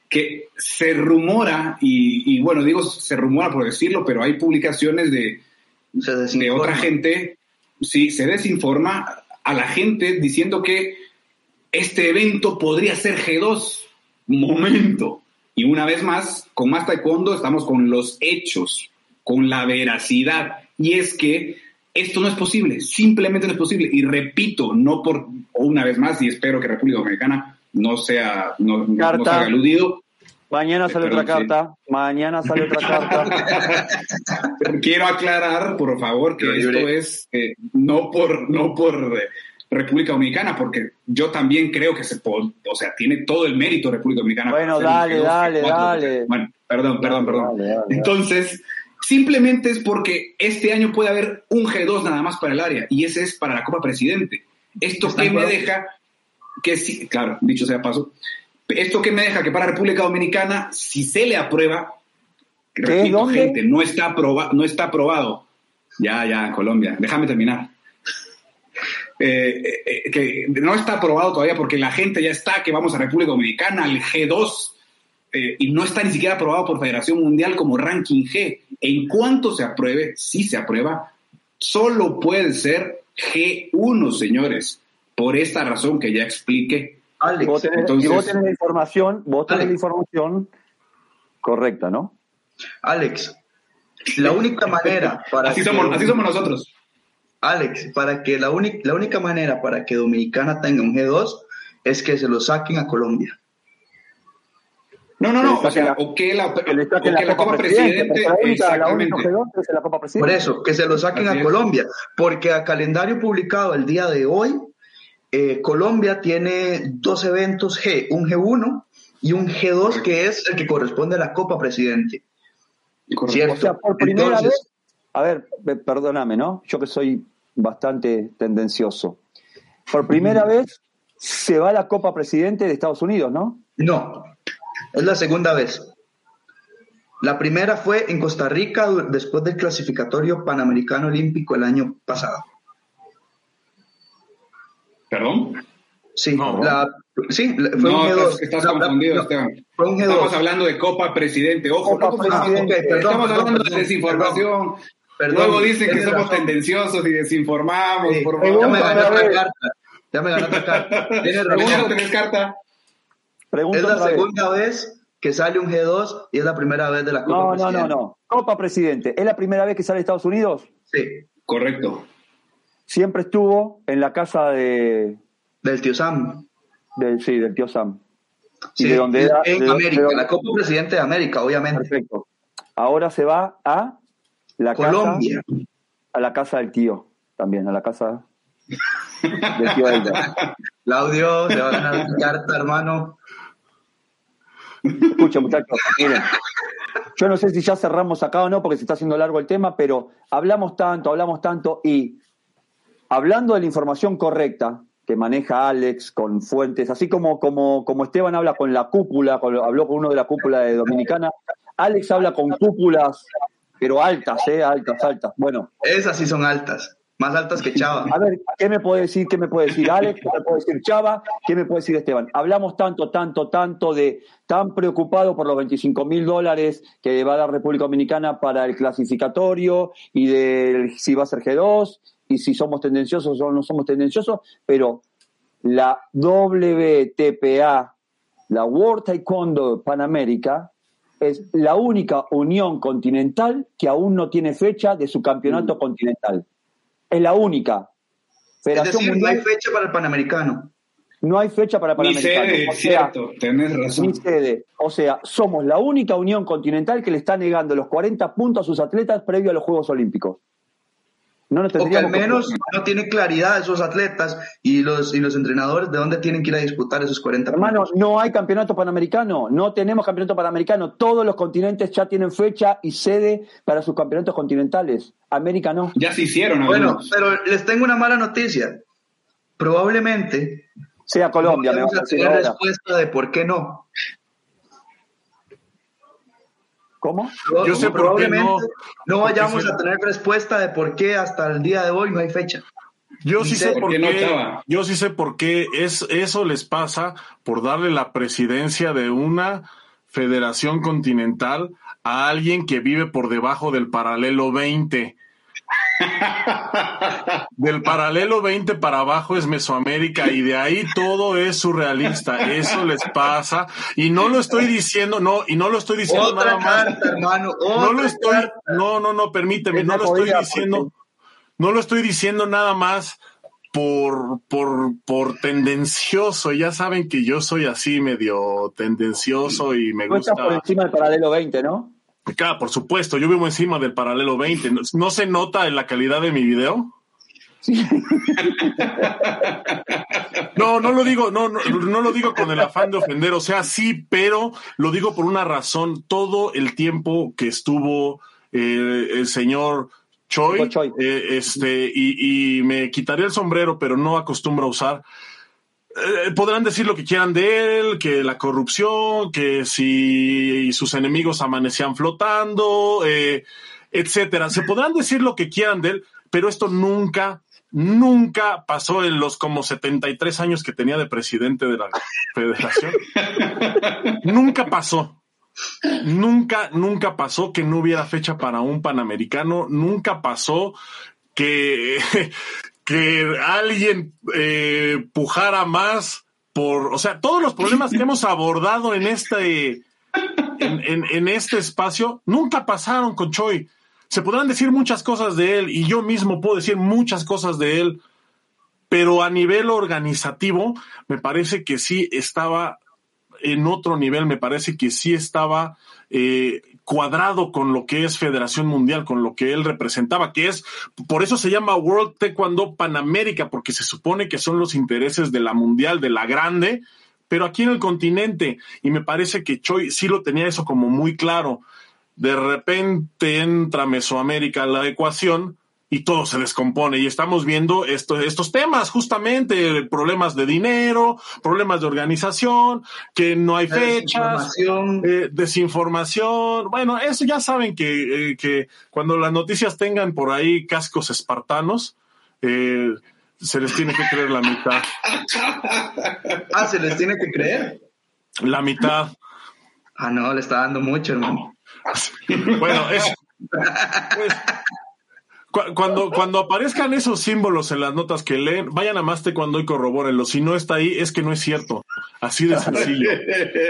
A: que se rumora, y, bueno, digo se rumora por decirlo, pero hay publicaciones de, de otra gente, sí, se desinforma, a la gente diciendo que este evento podría ser G2. Momento. Y una vez más, con más taekwondo estamos con los hechos, con la veracidad. Y es que esto no es posible, simplemente no es posible. Y repito, no por, una vez más, y espero que República Dominicana no sea, no,
B: carta.
A: aludido.
B: Mañana sale otra carta, mañana sale otra carta.
A: Quiero aclarar, por favor, que esto es eh, no por, no por eh, República Dominicana, porque yo también creo que se puede, o sea, tiene todo el mérito República Dominicana.
B: Bueno, dale, dale, dale.
A: Bueno, perdón, perdón, perdón. Entonces, simplemente es porque este año puede haber un G2 nada más para el área, y ese es para la Copa Presidente. Esto que me deja, que sí, claro, dicho sea paso, esto que me deja que para República Dominicana, si se le aprueba, repito, gente, no está, aprobado, no está aprobado. Ya, ya, Colombia. Déjame terminar. Eh, eh, que no está aprobado todavía porque la gente ya está, que vamos a República Dominicana, al G2, eh, y no está ni siquiera aprobado por Federación Mundial como ranking G. En cuanto se apruebe, si se aprueba, solo puede ser G1, señores, por esta razón que ya explique.
B: Alex, vos y vos tenés la información, vos tenés la información correcta, ¿no?
C: Alex, la única manera para...
A: así, somos, así somos nosotros.
C: Alex, para que la, única, la única manera para que Dominicana tenga un G2 es que se lo saquen a Colombia.
A: No, no, no, o sea, o que la, Copa Presidente,
C: Por eso, que se lo saquen a Colombia, porque a calendario publicado el día de hoy, eh, Colombia tiene dos eventos G, un G1 y un G2 que es el que corresponde a la Copa Presidente.
B: ¿Cierto? O sea, por primera vez a ver, perdóname, ¿no? Yo que soy bastante tendencioso. Por primera vez se va la Copa Presidente de Estados Unidos, ¿no?
C: No, es la segunda vez. La primera fue en Costa Rica después del clasificatorio panamericano olímpico el año pasado.
A: ¿Perdón?
C: Sí, la, sí fue
A: un G2. Estás, confundido, Esteban. Fue un G2. Estamos hablando de Copa Presidente. Ojo, Copa Presidente. estamos hablando de desinformación. Luego dicen que somos tendenciosos y desinformamos. Por favor.
C: Ya me gané otra carta. Ya me gané otra carta.
A: ¿Tienes razón. carta?
C: es la segunda vez que sale un G2 y es la primera vez de la Copa
B: No, no,
C: Presidente.
B: no, no. Copa Presidente. ¿Es la primera vez que sale Estados Unidos?
C: Sí,
A: Correcto.
B: Siempre estuvo en la casa de,
C: del tío Sam.
B: del, sí, del tío Sam. Y de donde era-
C: en
B: de
C: América, la Copa Presidente de América, obviamente.
B: Perfecto. Ahora se va a la
C: Colombia.
B: casa, a la casa del tío, también, a la casa del tío Eider.
C: Claudio, se va a ganar una carta, hermano.
B: Escucha, muchachos, miren. Yo no sé si ya cerramos acá o no, porque se está haciendo largo el tema, pero hablamos tanto, hablamos tanto, y hablando de la información correcta que maneja Alex con fuentes, así como, como, como Esteban habla con la cúpula, con- habló con uno de la cúpula de Dominicana, Alex habla con cúpulas, pero altas, ¿eh? Altas, altas. Bueno,
C: Esas sí son altas, más altas que Chava.
B: a ver, ¿qué me puede decir? ¿Qué me puede decir Alex? ¿Qué me puede decir Chava? ¿Qué me puede decir Esteban? Hablamos tanto, tanto, tanto de tan preocupado por los 25 mil dólares que va a dar República Dominicana para el clasificatorio y de si va a ser G2 y si somos tendenciosos o no somos tendenciosos, pero la WTPA, la World Taekwondo Panamérica, es la única unión continental que aún no tiene fecha de su campeonato continental. Es la única.
C: Es
B: Federación
C: no hay fecha para el Panamericano.
B: no hay fecha para
A: Ni
B: Panamericano.
A: sede,
B: O sea,
A: cierto, tenés razón.
B: ni sede. O sea, somos la única unión continental que le está negando los 40 puntos a sus atletas previo a los Juegos Olímpicos. No
C: O que al menos no tiene claridad esos atletas y los, y los entrenadores de dónde tienen que ir a disputar esos 40
B: Hermano,
C: puntos.
B: no hay campeonato panamericano, no tenemos campeonato panamericano. Todos los continentes ya tienen fecha y sede para sus campeonatos continentales. América no.
A: Ya se hicieron
C: Bueno,
A: algunos.
C: pero les tengo una mala noticia. Probablemente
B: Sea Colombia,
C: no
B: me vas a
C: a
B: decir
C: tener
B: ahora.
C: respuesta de por qué no.
B: ¿Cómo?
D: Yo sé por qué
C: Probablemente
D: no,
C: no vayamos
D: se-
C: a tener respuesta de por qué hasta el día de hoy no hay fecha.
D: Yo sí sé por
A: qué no.
D: Yo sí sé por qué es eso les pasa por darle la presidencia de una federación continental a alguien que vive por debajo del paralelo 20. Del paralelo 20 para abajo es Mesoamérica y de ahí todo es surrealista. Eso les pasa y no lo estoy diciendo, no, y no lo estoy diciendo
C: Otra
D: nada más.
C: carta, hermano.
D: No lo estoy,
C: carta.
D: no, no, no, permíteme, no lo estoy diciendo, no lo estoy diciendo nada más por, por, por tendencioso. Ya saben que yo soy así medio tendencioso y me
B: Tú estás por
D: gusta.
B: encima del paralelo 20, ¿no?
D: Claro, por supuesto, yo vivo encima del paralelo 20. ¿No, no se nota en la calidad de mi video? No, no lo digo, no, no, no lo digo con el afán de ofender, o sea, sí, pero lo digo por una razón. Todo el tiempo que estuvo eh, el señor Choi,
B: Choi.
D: eh, este, y, y me quitaría el sombrero, pero no acostumbro a usar. Eh, podrán decir lo que quieran de él, que la corrupción, que si sus enemigos amanecían flotando, eh, etcétera. Se podrán decir lo que quieran de él, pero esto nunca, nunca pasó en los como 73 años que tenía de presidente de la federación. nunca pasó. Nunca, nunca pasó que no hubiera fecha para un panamericano. Nunca pasó que, que alguien eh, pujara más por, o sea, todos los problemas que hemos abordado en este, en, en- en este espacio nunca pasaron con Choi. Se podrán decir muchas cosas de él y yo mismo puedo decir muchas cosas de él, pero a nivel organizativo me parece que sí estaba en otro nivel, me parece que sí estaba eh, cuadrado con lo que es Federación Mundial, con lo que él representaba, que es, por eso se llama World Taekwondo Panamérica, porque se supone que son los intereses de la Mundial, de la grande, pero aquí en el continente, y me parece que Choi sí lo tenía eso como muy claro. De repente entra Mesoamérica a la ecuación y todo se descompone y estamos viendo esto- estos temas justamente, problemas de dinero, problemas de organización, que no hay fechas,
C: desinformación.
D: eh, desinformación. Bueno, eso ya saben que, eh, que cuando las noticias tengan por ahí cascos espartanos, eh, se les tiene que creer la mitad.
C: Ah, se les tiene que creer.
D: La mitad.
C: Ah, no, le está dando mucho, hermano.
D: Bueno, es, pues, cuando, cuando aparezcan esos símbolos en las notas que leen, vayan a Maste cuando y corrobórenlo. Si no está ahí, es que no es cierto. Así de sencillo.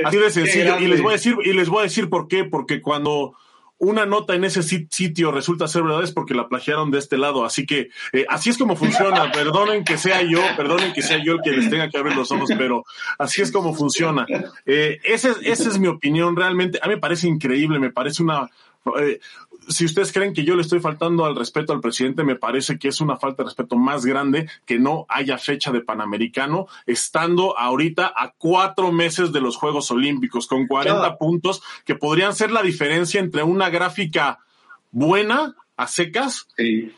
D: Así de sencillo. Y les voy a decir, y les voy a decir por qué, porque cuando una nota en ese sitio resulta ser verdad es porque la plagiaron de este lado. Así que eh, así es como funciona. Perdonen que sea yo, perdonen que sea yo el que les tenga que abrir los ojos, pero así es como funciona. Eh, esa, esa es mi opinión. Realmente, a mí me parece increíble, me parece una, eh, si ustedes creen que yo le estoy faltando al respeto al presidente, me parece que es una falta de respeto más grande que no haya fecha de Panamericano, estando ahorita a cuatro meses de los Juegos Olímpicos, con 40 puntos, que podrían ser la diferencia entre una gráfica buena, a secas,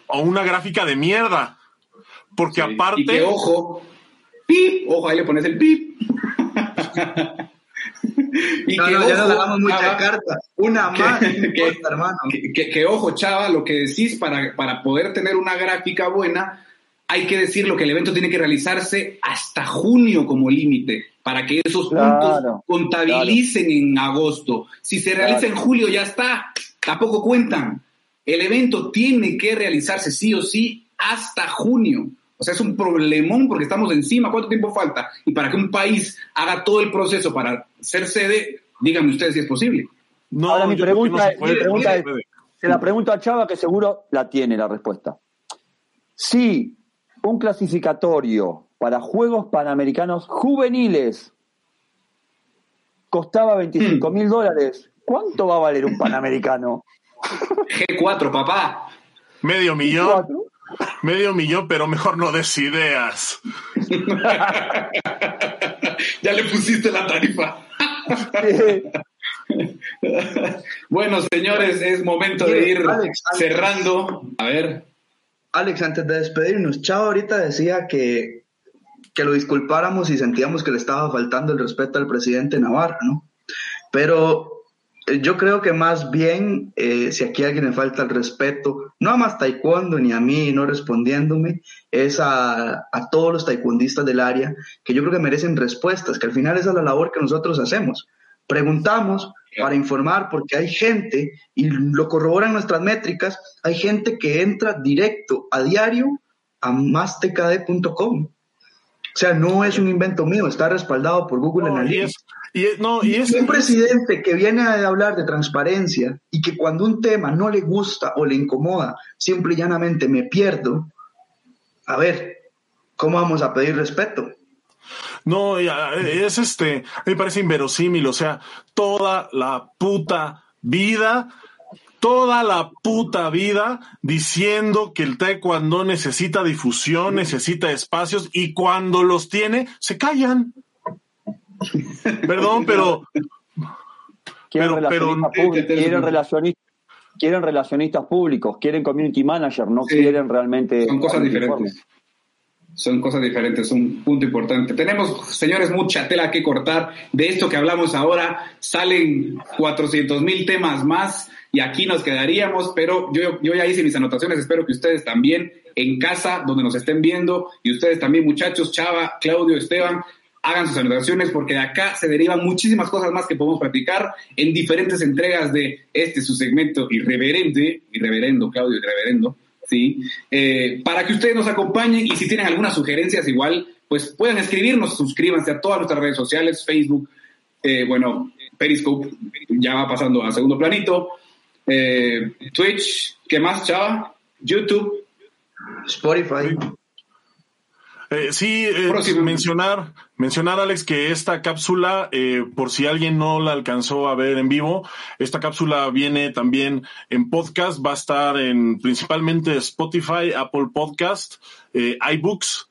D: o una gráfica de mierda. Porque aparte.
A: ojo, pip, ojo, ahí le pones el pip.
C: y que, ya nos damos mucha carta. Una más, que, hermano.
A: Que, ojo, chava, lo que decís, para, para poder tener una gráfica buena, hay que decir lo que el evento tiene que realizarse hasta junio como límite, para que esos puntos contabilicen en agosto. Si se realiza en julio, ya está, tampoco cuentan. El evento tiene que realizarse sí o sí hasta junio. O sea, es un problemón porque estamos encima. ¿Cuánto tiempo falta? Y para que un país haga todo el proceso para ser sede, díganme ustedes si es posible.
B: No, Ahora mi pregunta, mi pregunta es, se la pregunto a Chava que seguro la tiene la respuesta. Si un clasificatorio para Juegos Panamericanos juveniles costaba 25 mil dólares, ¿cuánto va a valer un Panamericano?
A: G4, papá.
D: Medio millón. Medio millón, pero mejor no des ideas.
A: ya le pusiste la tarifa. bueno, señores, es momento de ir cerrando. A ver.
C: Alex, antes de despedirnos, Chao ahorita decía que, que lo disculpáramos y sentíamos que le estaba faltando el respeto al presidente Navarro, ¿no? Pero yo creo que más bien, eh, si aquí alguien le falta el respeto, no a más taekwondo ni a mí no respondiéndome, es a, todos los taekwondistas del área, que yo creo que merecen respuestas, que al final esa es la labor que nosotros hacemos. Preguntamos para informar, porque hay gente, y lo corroboran nuestras métricas, hay gente que entra directo a diario a mastecade.com. O sea, no es un invento mío, está respaldado por Google Analytics.
D: Y, no, y es,
C: un presidente que viene a hablar de transparencia y que cuando un tema no le gusta o le incomoda, simple y llanamente me pierdo, a ver, ¿cómo vamos a pedir respeto?
D: No, es este, me parece inverosímil, o sea, toda la puta vida, toda la puta vida diciendo que el taekwondo necesita difusión, necesita espacios y cuando los tiene, se callan. Perdón, pero.
B: Quieren, relacionistas, quieren, relacionistas, públicos, quieren community manager, no quieren realmente.
A: Son cosas diferentes. Son cosas diferentes, un punto importante. Tenemos, señores, mucha tela que cortar. De esto que hablamos ahora, salen 400 mil temas más y aquí nos quedaríamos, pero yo, yo ya hice mis anotaciones, espero que ustedes también en casa, donde nos estén viendo, y ustedes también, muchachos, Chava, Claudio, Esteban, hagan sus anotaciones porque de acá se derivan muchísimas cosas más que podemos practicar en diferentes entregas de este su segmento irreverente, irreverendo, Claudio, irreverendo, ¿sí? Eh, para que ustedes nos acompañen y si tienen algunas sugerencias igual, pues puedan escribirnos, suscríbanse a todas nuestras redes sociales, Facebook, eh, bueno, Periscope ya va pasando a segundo planito, eh, Twitch, ¿qué más, chava? YouTube,
C: Spotify.
D: Eh, sí, eh, mencionar, mencionar, Alex, que esta cápsula, eh, por si alguien no la alcanzó a ver en vivo, esta cápsula viene también en podcast, va a estar en principalmente Spotify, Apple Podcast, iBooks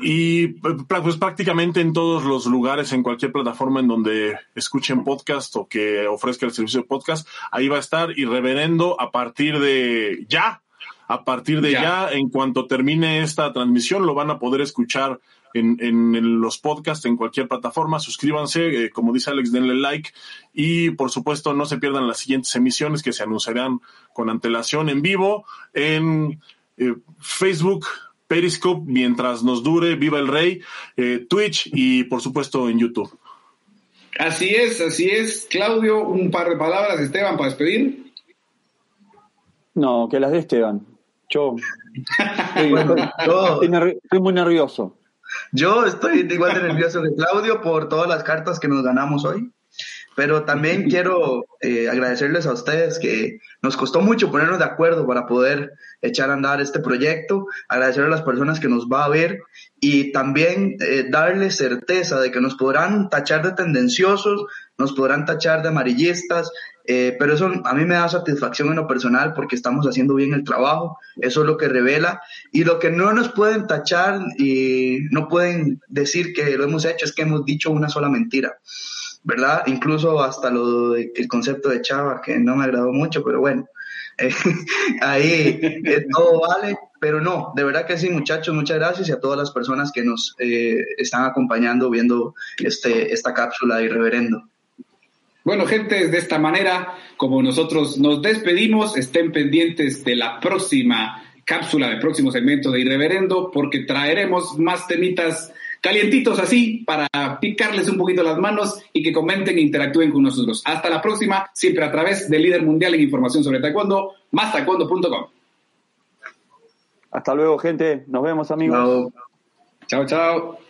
D: y pues prácticamente en todos los lugares, en cualquier plataforma en donde escuchen podcast o que ofrezca el servicio de podcast, ahí va a estar y reverendo a partir de ya a partir de ya. en cuanto termine esta transmisión, lo van a poder escuchar en, en, los podcasts, en cualquier plataforma. Suscríbanse, eh, como dice Alex, denle like y por supuesto no se pierdan las siguientes emisiones que se anunciarán con antelación en vivo en eh, Facebook, Periscope, mientras nos dure, viva el rey, eh, Twitch y por supuesto en YouTube.
A: Así es, así es. Claudio, un par de palabras, Esteban, para despedir.
B: No, que las de Esteban Yo estoy, muy nervioso.
C: Yo estoy igual de nervioso que Claudio por todas las cartas que nos ganamos hoy. Pero también quiero eh, agradecerles a ustedes que nos costó mucho ponernos de acuerdo para poder echar a andar este proyecto, agradecer a las personas que nos va a ver y también eh, darles certeza de que nos podrán tachar de tendenciosos, nos podrán tachar de amarillistas, eh, pero eso a mí me da satisfacción en lo personal porque estamos haciendo bien el trabajo, eso es lo que revela. Y lo que no nos pueden tachar y no pueden decir que lo hemos hecho es que hemos dicho una sola mentira. ¿verdad? Incluso hasta lo el concepto de Chava, que no me agradó mucho, pero bueno, eh, ahí eh, todo vale, pero no, de verdad que sí, muchachos, muchas gracias y a todas las personas que nos eh, están acompañando viendo este, esta cápsula de Irreverendo.
A: Bueno, gente, de esta manera, como nosotros nos despedimos, estén pendientes de la próxima cápsula, del próximo segmento de Irreverendo, porque traeremos más temitas calientitos así para picarles un poquito las manos y que comenten e interactúen con nosotros. Hasta la próxima, siempre a través del líder mundial en información sobre taekwondo, taekwondo.com.
B: Hasta luego, gente. Nos vemos, amigos.
A: Chao, chao.